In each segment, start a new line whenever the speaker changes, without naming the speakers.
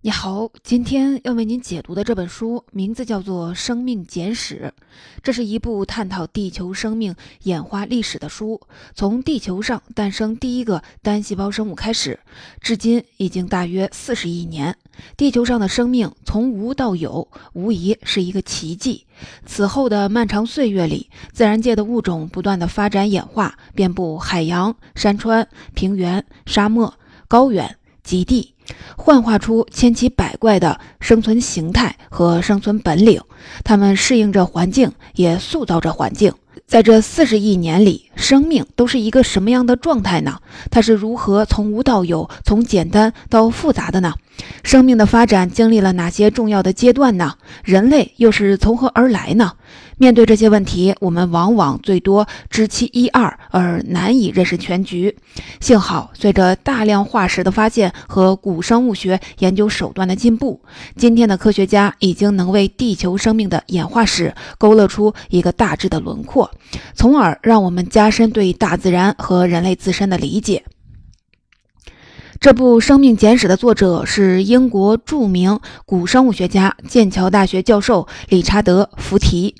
你好，今天要为您解读的这本书名字叫做《生命简史》，这是一部探讨地球生命演化历史的书，从地球上诞生第一个单细胞生物开始，至今已经大约四十亿年。地球上的生命从无到有，无疑是一个奇迹。此后的漫长岁月里，自然界的物种不断的发展演化，遍布海洋、山川、平原、沙漠、高原、极地。幻化出千奇百怪的生存形态和生存本领，它们适应着环境，也塑造着环境。在这四十亿年里，生命都是一个什么样的状态呢？它是如何从无到有，从简单到复杂的呢？生命的发展经历了哪些重要的阶段呢？人类又是从何而来呢？面对这些问题，我们往往最多知其一二，而难以认识全局。幸好，随着大量化石的发现和古生物学研究手段的进步，今天的科学家已经能为地球生命的演化史勾勒出一个大致的轮廓，从而让我们加加深对大自然和人类自身的理解。这部《生命简史》的作者是英国著名古生物学家、剑桥大学教授理查德·福提。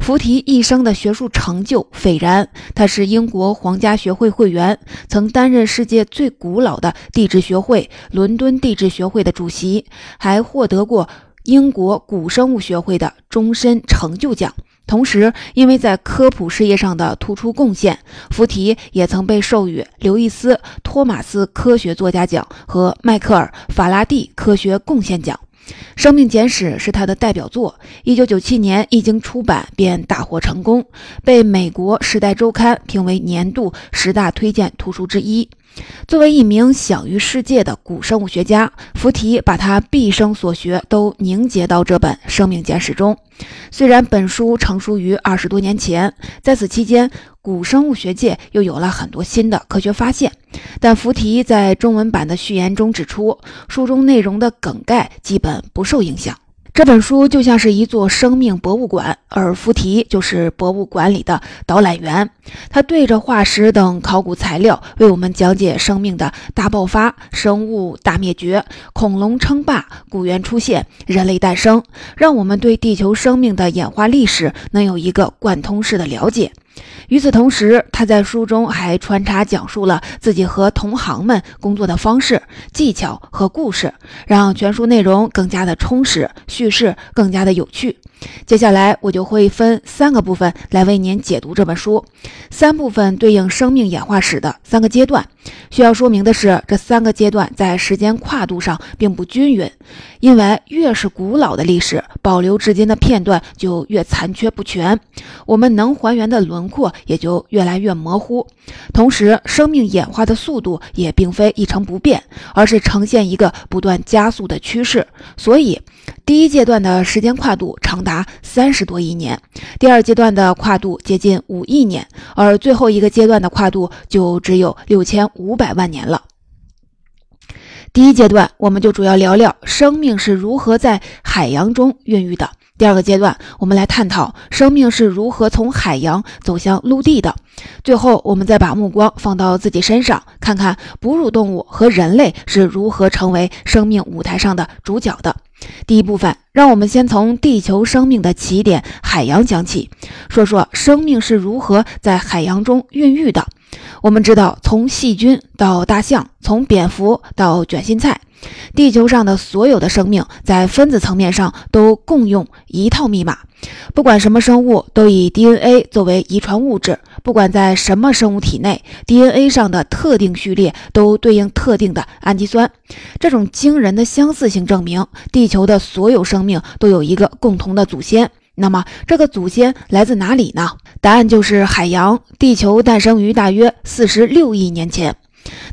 福提一生的学术成就斐然，他是英国皇家学会会员，曾担任世界最古老的地质学会——伦敦地质学会的主席，还获得过英国古生物学会的终身成就奖。同时，因为在科普事业上的突出贡献，福提也曾被授予刘易斯·托马斯科学作家奖和迈克尔·法拉第科学贡献奖。《生命简史》是他的代表作，1997年一经出版便大获成功，被美国《时代周刊》评为年度十大推荐图书之一。作为一名享誉世界的古生物学家，福提把他毕生所学都凝结到这本《生命简史》中。虽然本书成书于二十多年前，在此期间，古生物学界又有了很多新的科学发现，但福提在中文版的序言中指出，书中内容的梗概基本不受影响。这本书就像是一座生命博物馆，而福提就是博物馆里的导览员。他对着化石等考古材料，为我们讲解生命的大爆发、生物大灭绝、恐龙称霸、古猿出现、人类诞生，让我们对地球生命的演化历史能有一个贯通式的了解。与此同时，他在书中还穿插讲述了自己和同行们工作的方式、技巧和故事，让全书内容更加的充实，叙事更加的有趣。接下来，我就会分三个部分来为您解读这本书。三部分对应生命演化史的三个阶段。需要说明的是，这三个阶段在时间跨度上并不均匀，因为越是古老的历史，保留至今的片段就越残缺不全，我们能还原的轮廓也就越来越模糊。同时，生命演化的速度也并非一成不变，而是呈现一个不断加速的趋势。所以，第一阶段的时间跨度长达三十多亿年，第二阶段的跨度接近五亿年，而最后一个阶段的跨度就只有六千五百万年了。第一阶段，我们就主要聊聊生命是如何在海洋中孕育的。第二个阶段，我们来探讨生命是如何从海洋走向陆地的。最后，我们再把目光放到自己身上，看看哺乳动物和人类是如何成为生命舞台上的主角的。第一部分，让我们先从地球生命的起点——海洋讲起，说说生命是如何在海洋中孕育的。我们知道，从细菌到大象，从蝙蝠到卷心菜。地球上的所有的生命在分子层面上都共用一套密码，不管什么生物都以 DNA 作为遗传物质，不管在什么生物体内，DNA 上的特定序列都对应特定的氨基酸。这种惊人的相似性证明，地球的所有生命都有一个共同的祖先。那么，这个祖先来自哪里呢？答案就是海洋。地球诞生于大约四十六亿年前。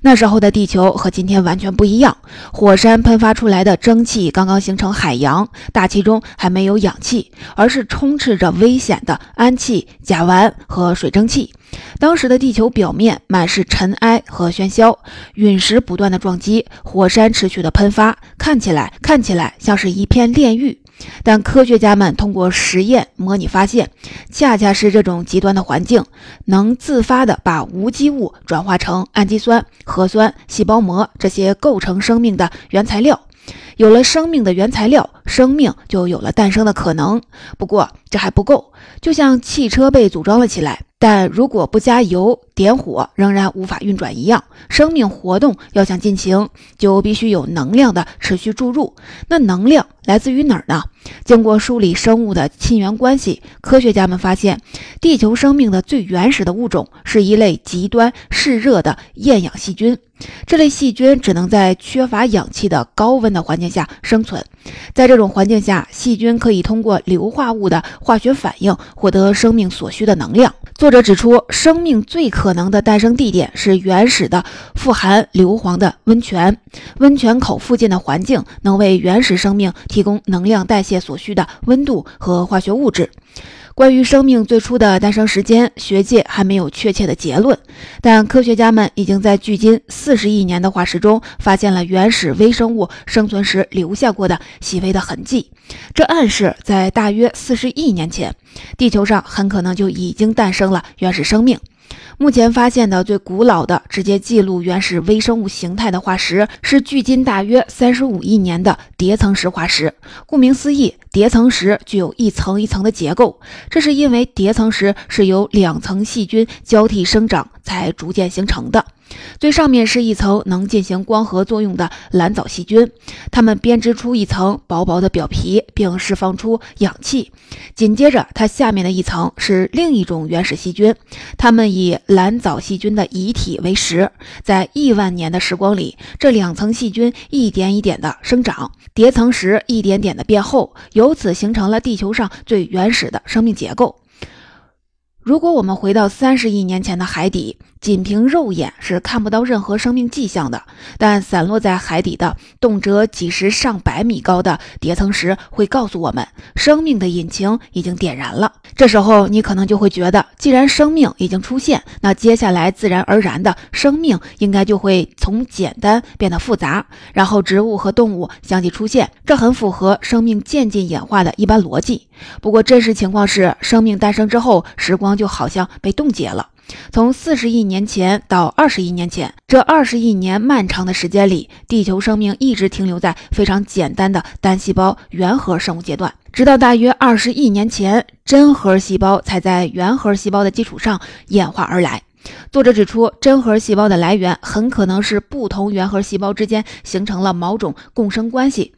那时候的地球和今天完全不一样，火山喷发出来的蒸汽刚刚形成海洋，大气中还没有氧气，而是充斥着危险的氨气、甲烷和水蒸气。当时的地球表面满是尘埃和喧嚣，陨石不断的撞击，火山持续的喷发，看起来看起来像是一片炼狱。但科学家们通过实验模拟发现，恰恰是这种极端的环境，能自发地把无机物转化成氨基酸、核酸、细胞膜这些构成生命的原材料。有了生命的原材料，生命就有了诞生的可能。不过这还不够，就像汽车被组装了起来。但如果不加油点火，仍然无法运转一样。生命活动要想进行，就必须有能量的持续注入。那能量来自于哪儿呢？经过梳理生物的亲缘关系，科学家们发现，地球生命的最原始的物种是一类极端嗜热的厌氧细菌。这类细菌只能在缺乏氧气的高温的环境下生存。在这种环境下，细菌可以通过硫化物的化学反应获得生命所需的能量。作者指出，生命最可能的诞生地点是原始的富含硫磺的温泉。温泉口附近的环境能为原始生命提供能量代谢所需的温度和化学物质。关于生命最初的诞生时间，学界还没有确切的结论，但科学家们已经在距今四十亿年的化石中发现了原始微生物生存时留下过的细微的痕迹，这暗示在大约四十亿年前，地球上很可能就已经诞生了原始生命。目前发现的最古老的直接记录原始微生物形态的化石，是距今大约三十五亿年的叠层石化石。顾名思义，叠层石具有一层一层的结构，这是因为叠层石是由两层细菌交替生长才逐渐形成的。最上面是一层能进行光合作用的蓝藻细菌，它们编织出一层薄薄的表皮，并释放出氧气。紧接着，它下面的一层是另一种原始细菌，它们以蓝藻细菌的遗体为食。在亿万年的时光里，这两层细菌一点一点的生长，叠层石一点点的变厚，由此形成了地球上最原始的生命结构。如果我们回到三十亿年前的海底，仅凭肉眼是看不到任何生命迹象的。但散落在海底的动辄几十上百米高的叠层石会告诉我们，生命的引擎已经点燃了。这时候你可能就会觉得，既然生命已经出现，那接下来自然而然的生命应该就会从简单变得复杂，然后植物和动物相继出现。这很符合生命渐进演化的一般逻辑。不过真实情况是，生命诞生之后，时光。就好像被冻结了。从四十亿年前到二十亿年前，这二十亿年漫长的时间里，地球生命一直停留在非常简单的单细胞原核生物阶段。直到大约二十亿年前，真核细胞才在原核细胞的基础上演化而来。作者指出，真核细胞的来源很可能是不同原核细胞之间形成了某种共生关系，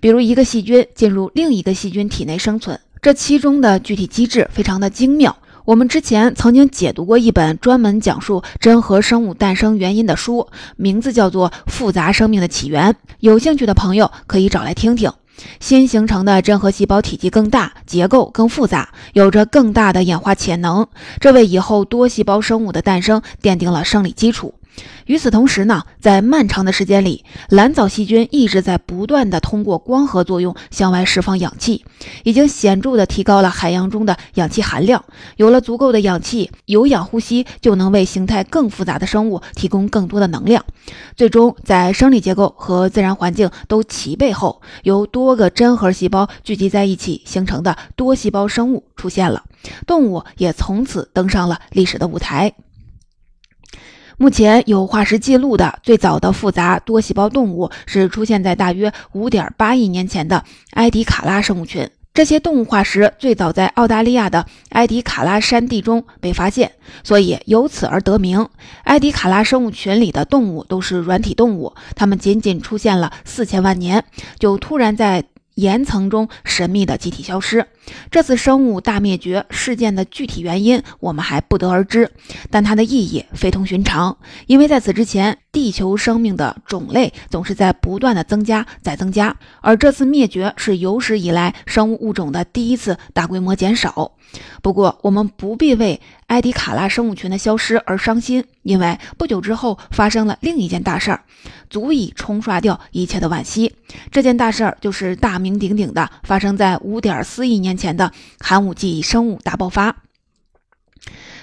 比如一个细菌进入另一个细菌体内生存。这其中的具体机制非常的精妙。我们之前曾经解读过一本专门讲述真核生物诞生原因的书，名字叫做《复杂生命的起源》。有兴趣的朋友可以找来听听。新形成的真核细胞体积更大，结构更复杂，有着更大的演化潜能，这为以后多细胞生物的诞生奠定了生理基础。与此同时呢，在漫长的时间里，蓝藻细菌一直在不断的通过光合作用向外释放氧气，已经显著的提高了海洋中的氧气含量。有了足够的氧气，有氧呼吸就能为形态更复杂的生物提供更多的能量。最终，在生理结构和自然环境都齐备后，由多个真核细胞聚集在一起形成的多细胞生物出现了，动物也从此登上了历史的舞台。目前有化石记录的最早的复杂多细胞动物是出现在大约五点八亿年前的埃迪卡拉生物群。这些动物化石最早在澳大利亚的埃迪卡拉山地中被发现，所以由此而得名。埃迪卡拉生物群里的动物都是软体动物，它们仅仅出现了四千万年，就突然在。岩层中神秘的集体消失，这次生物大灭绝事件的具体原因我们还不得而知，但它的意义非同寻常，因为在此之前，地球生命的种类总是在不断的增加，在增加，而这次灭绝是有史以来生物物种的第一次大规模减少。不过，我们不必为埃迪卡拉生物群的消失而伤心，因为不久之后发生了另一件大事儿，足以冲刷掉一切的惋惜。这件大事儿就是大名鼎鼎的发生在五点四亿年前的寒武纪生物大爆发。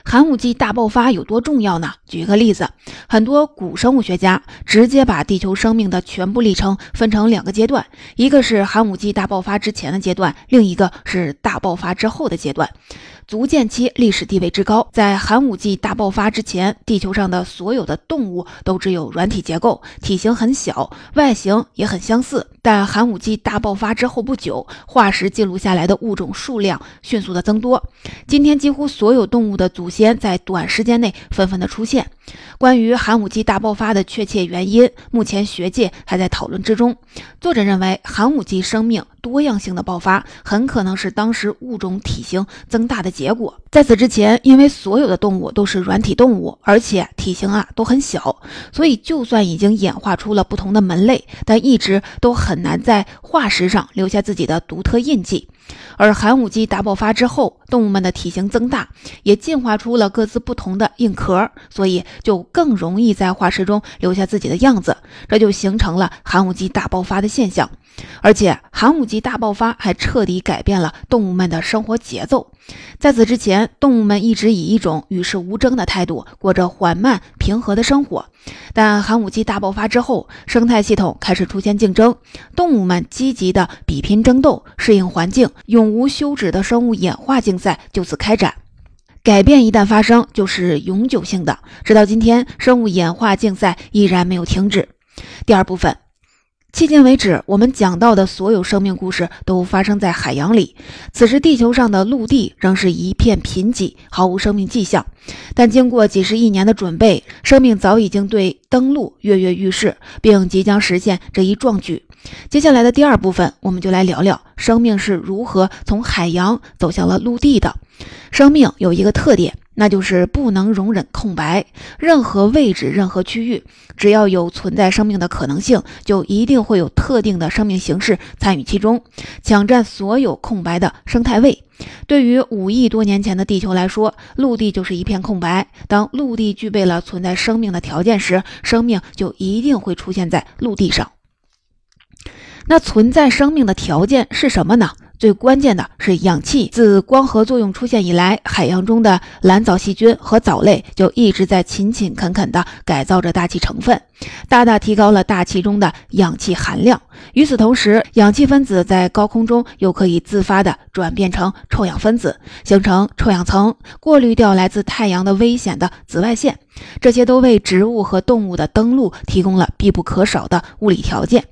寒武纪大爆发有多重要呢？举个例子，很多古生物学家直接把地球生命的全部历程分成两个阶段，一个是寒武纪大爆发之前的阶段，另一个是大爆发之后的阶段。足见其历史地位之高。在寒武纪大爆发之前，地球上的所有的动物都只有软体结构，体型很小，外形也很相似。但寒武纪大爆发之后不久，化石记录下来的物种数量迅速的增多。今天几乎所有动物的祖先在短时间内纷纷的出现。关于寒武纪大爆发的确切原因，目前学界还在讨论之中。作者认为，寒武纪生命多样性的爆发很可能是当时物种体型增大的结果。在此之前，因为所有的动物都是软体动物，而且体型啊都很小，所以就算已经演化出了不同的门类，但一直都很很难在化石上留下自己的独特印记。而寒武纪大爆发之后，动物们的体型增大，也进化出了各自不同的硬壳，所以就更容易在化石中留下自己的样子，这就形成了寒武纪大爆发的现象。而且，寒武纪大爆发还彻底改变了动物们的生活节奏。在此之前，动物们一直以一种与世无争的态度过着缓慢平和的生活。但寒武纪大爆发之后，生态系统开始出现竞争，动物们积极的比拼争斗，适应环境，永无休止的生物演化竞赛就此开展。改变一旦发生，就是永久性的。直到今天，生物演化竞赛依然没有停止。第二部分。迄今为止，我们讲到的所有生命故事都发生在海洋里。此时，地球上的陆地仍是一片贫瘠，毫无生命迹象。但经过几十亿年的准备，生命早已经对登陆跃跃欲试，并即将实现这一壮举。接下来的第二部分，我们就来聊聊生命是如何从海洋走向了陆地的。生命有一个特点。那就是不能容忍空白。任何位置、任何区域，只要有存在生命的可能性，就一定会有特定的生命形式参与其中，抢占所有空白的生态位。对于五亿多年前的地球来说，陆地就是一片空白。当陆地具备了存在生命的条件时，生命就一定会出现在陆地上。那存在生命的条件是什么呢？最关键的是氧气。自光合作用出现以来，海洋中的蓝藻细菌和藻类就一直在勤勤恳恳地改造着大气成分，大大提高了大气中的氧气含量。与此同时，氧气分子在高空中又可以自发地转变成臭氧分子，形成臭氧层，过滤掉来自太阳的危险的紫外线。这些都为植物和动物的登陆提供了必不可少的物理条件。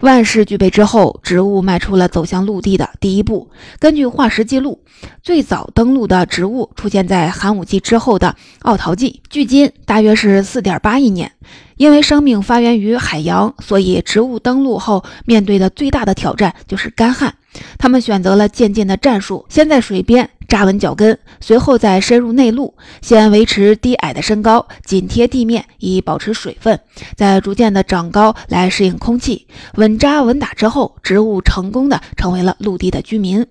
万事俱备之后，植物迈出了走向陆地的第一步。根据化石记录，最早登陆的植物出现在寒武纪之后的奥陶纪，距今大约是四点八亿年。因为生命发源于海洋，所以植物登陆后面对的最大的挑战就是干旱。他们选择了渐进的战术，先在水边。扎稳脚跟，随后再深入内陆，先维持低矮的身高，紧贴地面以保持水分，再逐渐的长高来适应空气。稳扎稳打之后，植物成功的成为了陆地的居民。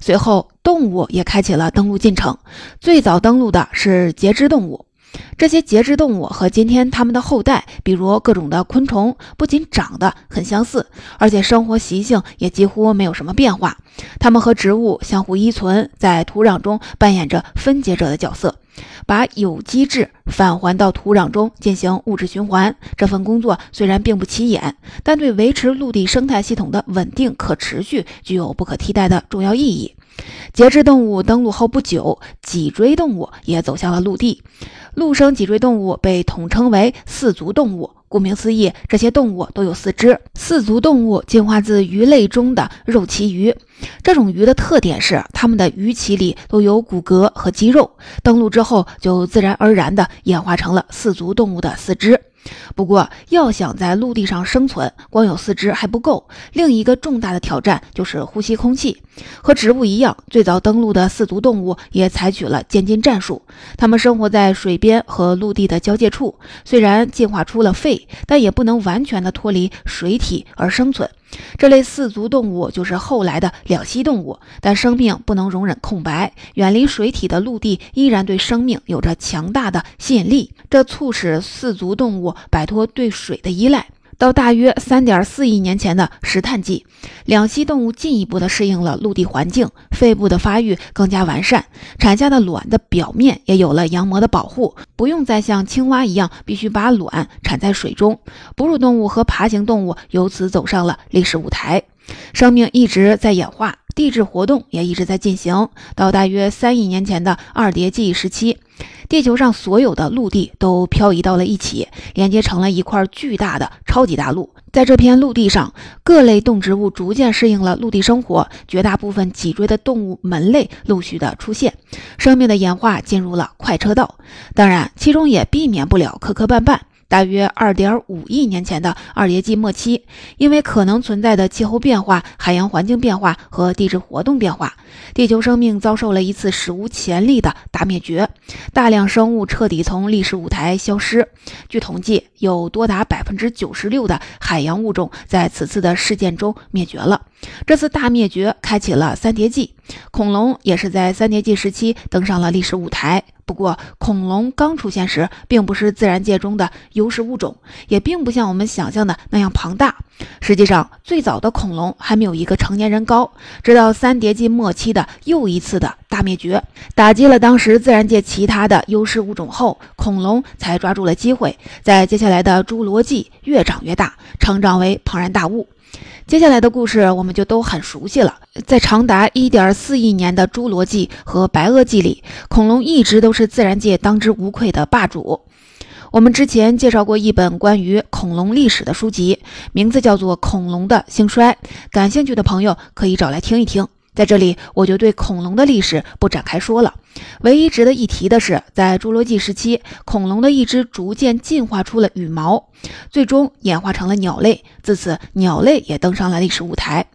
随后，动物也开启了登陆进程。最早登陆的是节肢动物。这些节肢动物和今天它们的后代，比如各种的昆虫，不仅长得很相似，而且生活习性也几乎没有什么变化。它们和植物相互依存，在土壤中扮演着分解者的角色，把有机质返还到土壤中进行物质循环。这份工作虽然并不起眼，但对维持陆地生态系统的稳定可持续具有不可替代的重要意义。节肢动物登陆后不久，脊椎动物也走向了陆地。陆生脊椎动物被统称为四足动物。顾名思义，这些动物都有四肢。四足动物进化自鱼类中的肉鳍鱼。这种鱼的特点是，它们的鱼鳍里都有骨骼和肌肉。登陆之后，就自然而然地演化成了四足动物的四肢。不过，要想在陆地上生存，光有四肢还不够。另一个重大的挑战就是呼吸空气。和植物一样，最早登陆的四足动物也采取了渐进战术。它们生活在水边和陆地的交界处，虽然进化出了肺，但也不能完全的脱离水体而生存。这类四足动物就是后来的两栖动物，但生命不能容忍空白。远离水体的陆地依然对生命有着强大的吸引力，这促使四足动物摆脱对水的依赖。到大约三点四亿年前的石炭纪，两栖动物进一步的适应了陆地环境，肺部的发育更加完善，产下的卵的表面也有了羊膜的保护，不用再像青蛙一样必须把卵产在水中。哺乳动物和爬行动物由此走上了历史舞台，生命一直在演化。地质活动也一直在进行。到大约三亿年前的二叠纪时期，地球上所有的陆地都漂移到了一起，连接成了一块巨大的超级大陆。在这片陆地上，各类动植物逐渐适应了陆地生活，绝大部分脊椎的动物门类陆续的出现，生命的演化进入了快车道。当然，其中也避免不了磕磕绊绊。大约二点五亿年前的二叠纪末期，因为可能存在的气候变化、海洋环境变化和地质活动变化，地球生命遭受了一次史无前例的大灭绝，大量生物彻底从历史舞台消失。据统计，有多达百分之九十六的海洋物种在此次的事件中灭绝了。这次大灭绝开启了三叠纪，恐龙也是在三叠纪时期登上了历史舞台。不过，恐龙刚出现时，并不是自然界中的优势物种，也并不像我们想象的那样庞大。实际上，最早的恐龙还没有一个成年人高。直到三叠纪末期的又一次的大灭绝，打击了当时自然界其他的优势物种后，恐龙才抓住了机会，在接下来的侏罗纪越长越大，成长为庞然大物。接下来的故事我们就都很熟悉了。在长达1.4亿年的侏罗纪和白垩纪里，恐龙一直都是自然界当之无愧的霸主。我们之前介绍过一本关于恐龙历史的书籍，名字叫做《恐龙的兴衰》，感兴趣的朋友可以找来听一听。在这里，我就对恐龙的历史不展开说了。唯一值得一提的是，在侏罗纪时期，恐龙的一只逐渐进化出了羽毛，最终演化成了鸟类。自此，鸟类也登上了历史舞台。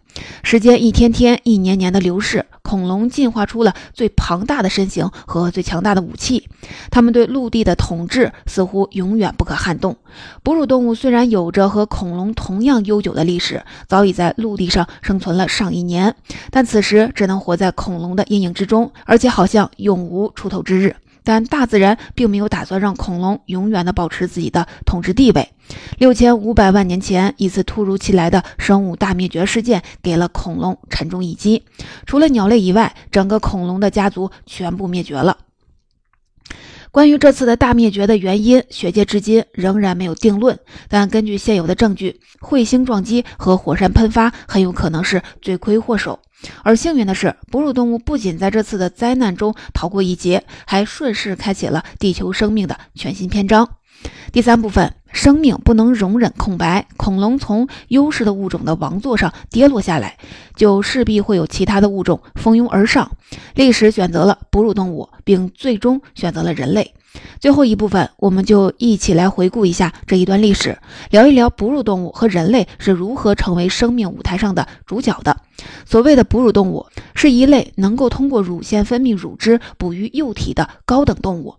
时间一天天、一年年的流逝，恐龙进化出了最庞大的身形和最强大的武器。它们对陆地的统治似乎永远不可撼动。哺乳动物虽然有着和恐龙同样悠久的历史，早已在陆地上生存了上亿年，但此时只能活在恐龙的阴影之中，而且好像永无出头之日。但大自然并没有打算让恐龙永远的保持自己的统治地位。六千五百万年前，一次突如其来的生物大灭绝事件给了恐龙沉重一击。除了鸟类以外，整个恐龙的家族全部灭绝了。关于这次的大灭绝的原因，学界至今仍然没有定论。但根据现有的证据，彗星撞击和火山喷发很有可能是罪魁祸首。而幸运的是，哺乳动物不仅在这次的灾难中逃过一劫，还顺势开启了地球生命的全新篇章。第三部分，生命不能容忍空白。恐龙从优势的物种的王座上跌落下来，就势必会有其他的物种蜂拥而上。历史选择了哺乳动物，并最终选择了人类。最后一部分，我们就一起来回顾一下这一段历史，聊一聊哺乳动物和人类是如何成为生命舞台上的主角的。所谓的哺乳动物，是一类能够通过乳腺分泌乳汁哺育幼体的高等动物，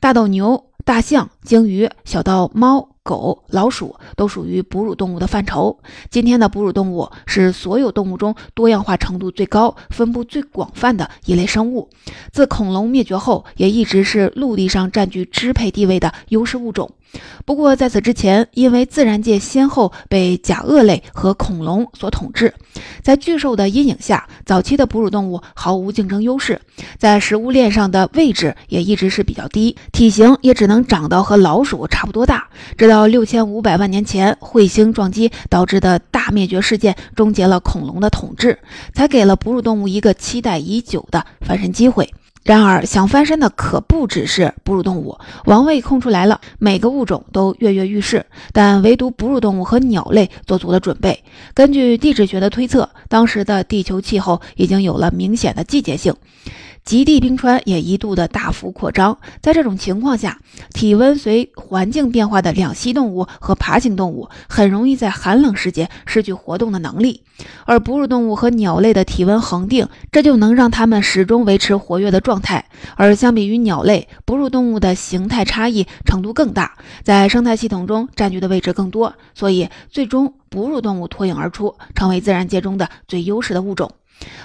大到牛。大象、鲸鱼，小到猫、狗、老鼠，都属于哺乳动物的范畴。今天的哺乳动物是所有动物中多样化程度最高、分布最广泛的一类生物。自恐龙灭绝后，也一直是陆地上占据支配地位的优势物种。不过，在此之前，因为自然界先后被甲鳄类和恐龙所统治，在巨兽的阴影下，早期的哺乳动物毫无竞争优势，在食物链上的位置也一直是比较低，体型也只能长到和老鼠差不多大。直到六千五百万年前，彗星撞击导致的大灭绝事件终结了恐龙的统治，才给了哺乳动物一个期待已久的翻身机会。然而，想翻身的可不只是哺乳动物，王位空出来了，每个物种都跃跃欲试，但唯独哺乳动物和鸟类做足了准备。根据地质学的推测，当时的地球气候已经有了明显的季节性。极地冰川也一度的大幅扩张，在这种情况下，体温随环境变化的两栖动物和爬行动物很容易在寒冷时节失去活动的能力，而哺乳动物和鸟类的体温恒定，这就能让它们始终维持活跃的状态。而相比于鸟类，哺乳动物的形态差异程度更大，在生态系统中占据的位置更多，所以最终哺乳动物脱颖而出，成为自然界中的最优势的物种。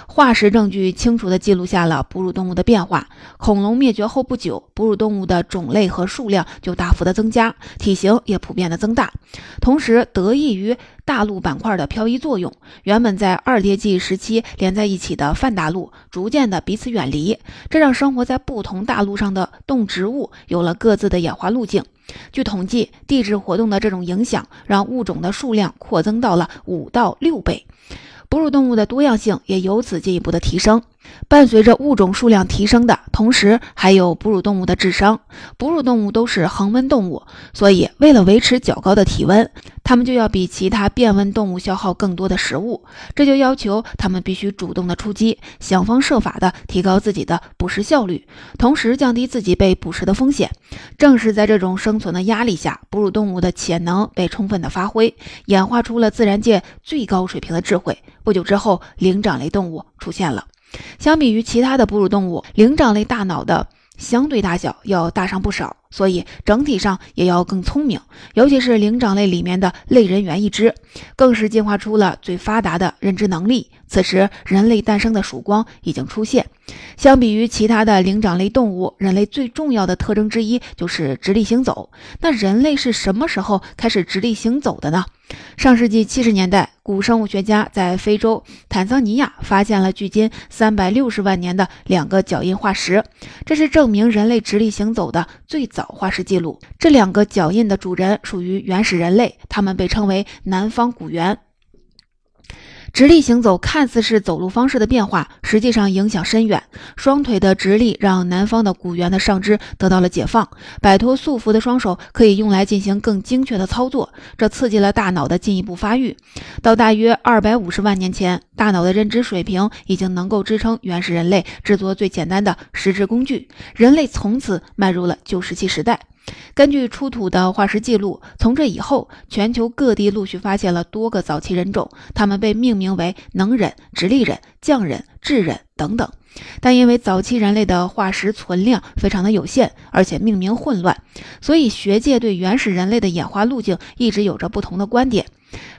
化石证据清楚地记录下了哺乳动物的变化。恐龙灭绝后不久，哺乳动物的种类和数量就大幅的增加，体型也普遍的增大。同时，得益于大陆板块的漂移作用，原本在二叠纪时期连在一起的泛大陆逐渐的彼此远离，这让生活在不同大陆上的动植物有了各自的演化路径。据统计，地质活动的这种影响让物种的数量扩增到了五到六倍。哺乳动物的多样性也由此进一步的提升。伴随着物种数量提升的同时，还有哺乳动物的智商。哺乳动物都是恒温动物，所以为了维持较高的体温，它们就要比其他变温动物消耗更多的食物。这就要求它们必须主动的出击，想方设法的提高自己的捕食效率，同时降低自己被捕食的风险。正是在这种生存的压力下，哺乳动物的潜能被充分的发挥，演化出了自然界最高水平的智慧。不久之后，灵长类动物出现了。相比于其他的哺乳动物，灵长类大脑的相对大小要大上不少，所以整体上也要更聪明。尤其是灵长类里面的类人猿一支，更是进化出了最发达的认知能力。此时，人类诞生的曙光已经出现。相比于其他的灵长类动物，人类最重要的特征之一就是直立行走。那人类是什么时候开始直立行走的呢？上世纪七十年代，古生物学家在非洲坦桑尼亚发现了距今三百六十万年的两个脚印化石，这是证明人类直立行走的最早化石记录。这两个脚印的主人属于原始人类，他们被称为南方古猿。直立行走看似是走路方式的变化，实际上影响深远。双腿的直立让南方的古猿的上肢得到了解放，摆脱束缚的双手可以用来进行更精确的操作，这刺激了大脑的进一步发育。到大约二百五十万年前，大脑的认知水平已经能够支撑原始人类制作最简单的石质工具，人类从此迈入了旧石器时代。根据出土的化石记录，从这以后，全球各地陆续发现了多个早期人种，他们被命名为能人、直立人、匠人、智人等等。但因为早期人类的化石存量非常的有限，而且命名混乱，所以学界对原始人类的演化路径一直有着不同的观点。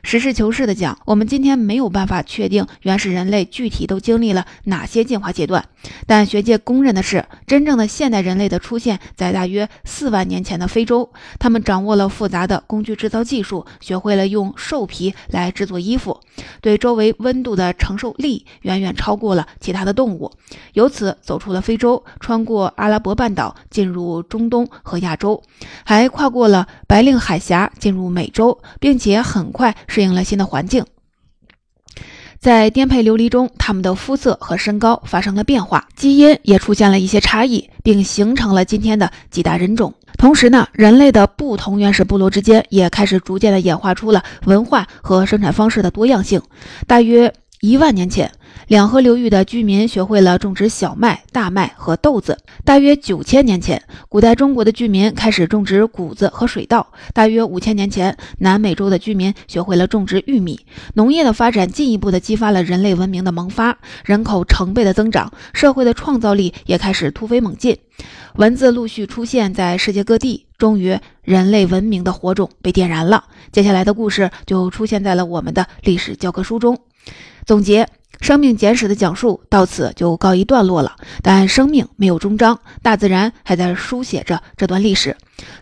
实事求是的讲，我们今天没有办法确定原始人类具体都经历了哪些进化阶段，但学界公认的是，真正的现代人类的出现在大约四万年前的非洲。他们掌握了复杂的工具制造技术，学会了用兽皮来制作衣服，对周围温度的承受力远远超过了其他的动物，由此走出了非洲，穿过阿拉伯半岛进入中东和亚洲，还跨过了白令海峡进入美洲，并且很快适应了新的环境，在颠沛流离中，他们的肤色和身高发生了变化，基因也出现了一些差异，并形成了今天的几大人种。同时呢，人类的不同原始部落之间也开始逐渐的演化出了文化和生产方式的多样性。大约一万年前。两河流域的居民学会了种植小麦、大麦和豆子。大约九千年前，古代中国的居民开始种植谷子和水稻。大约五千年前，南美洲的居民学会了种植玉米。农业的发展进一步的激发了人类文明的萌发，人口成倍的增长，社会的创造力也开始突飞猛进。文字陆续出现在世界各地，终于，人类文明的火种被点燃了。接下来的故事就出现在了我们的历史教科书中。总结。生命简史的讲述到此就告一段落了，但生命没有终章，大自然还在书写着这段历史。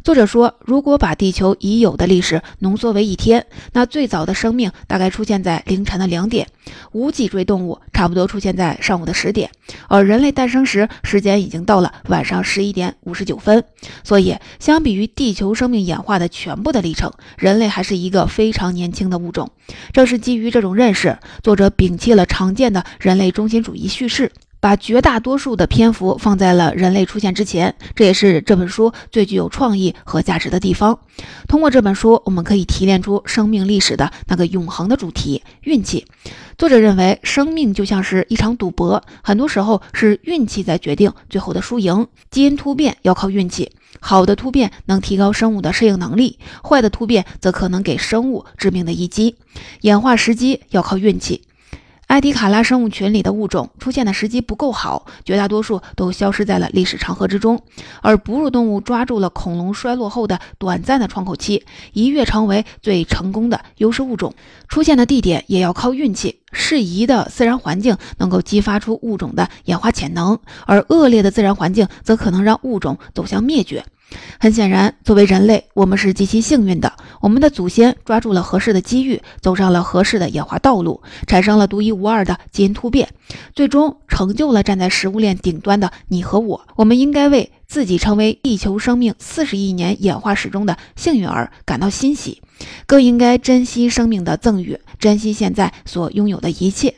作者说，如果把地球已有的历史浓缩为一天，那最早的生命大概出现在凌晨的两点，无脊椎动物差不多出现在上午的十点，而人类诞生时时间已经到了晚上十一点五十九分。所以，相比于地球生命演化的全部的历程，人类还是一个非常年轻的物种。正是基于这种认识，作者摒弃了常见的人类中心主义叙事。把绝大多数的篇幅放在了人类出现之前，这也是这本书最具有创意和价值的地方。通过这本书，我们可以提炼出生命历史的那个永恒的主题——运气。作者认为，生命就像是一场赌博，很多时候是运气在决定最后的输赢。基因突变要靠运气，好的突变能提高生物的适应能力，坏的突变则可能给生物致命的一击。演化时机要靠运气。埃迪卡拉生物群里的物种出现的时机不够好，绝大多数都消失在了历史长河之中。而哺乳动物抓住了恐龙衰落后的短暂的窗口期，一跃成为最成功的优势物种。出现的地点也要靠运气，适宜的自然环境能够激发出物种的演化潜能，而恶劣的自然环境则可能让物种走向灭绝。很显然，作为人类，我们是极其幸运的。我们的祖先抓住了合适的机遇，走上了合适的演化道路，产生了独一无二的基因突变，最终成就了站在食物链顶端的你和我。我们应该为自己成为地球生命四十亿年演化史中的幸运儿感到欣喜，更应该珍惜生命的赠予，珍惜现在所拥有的一切。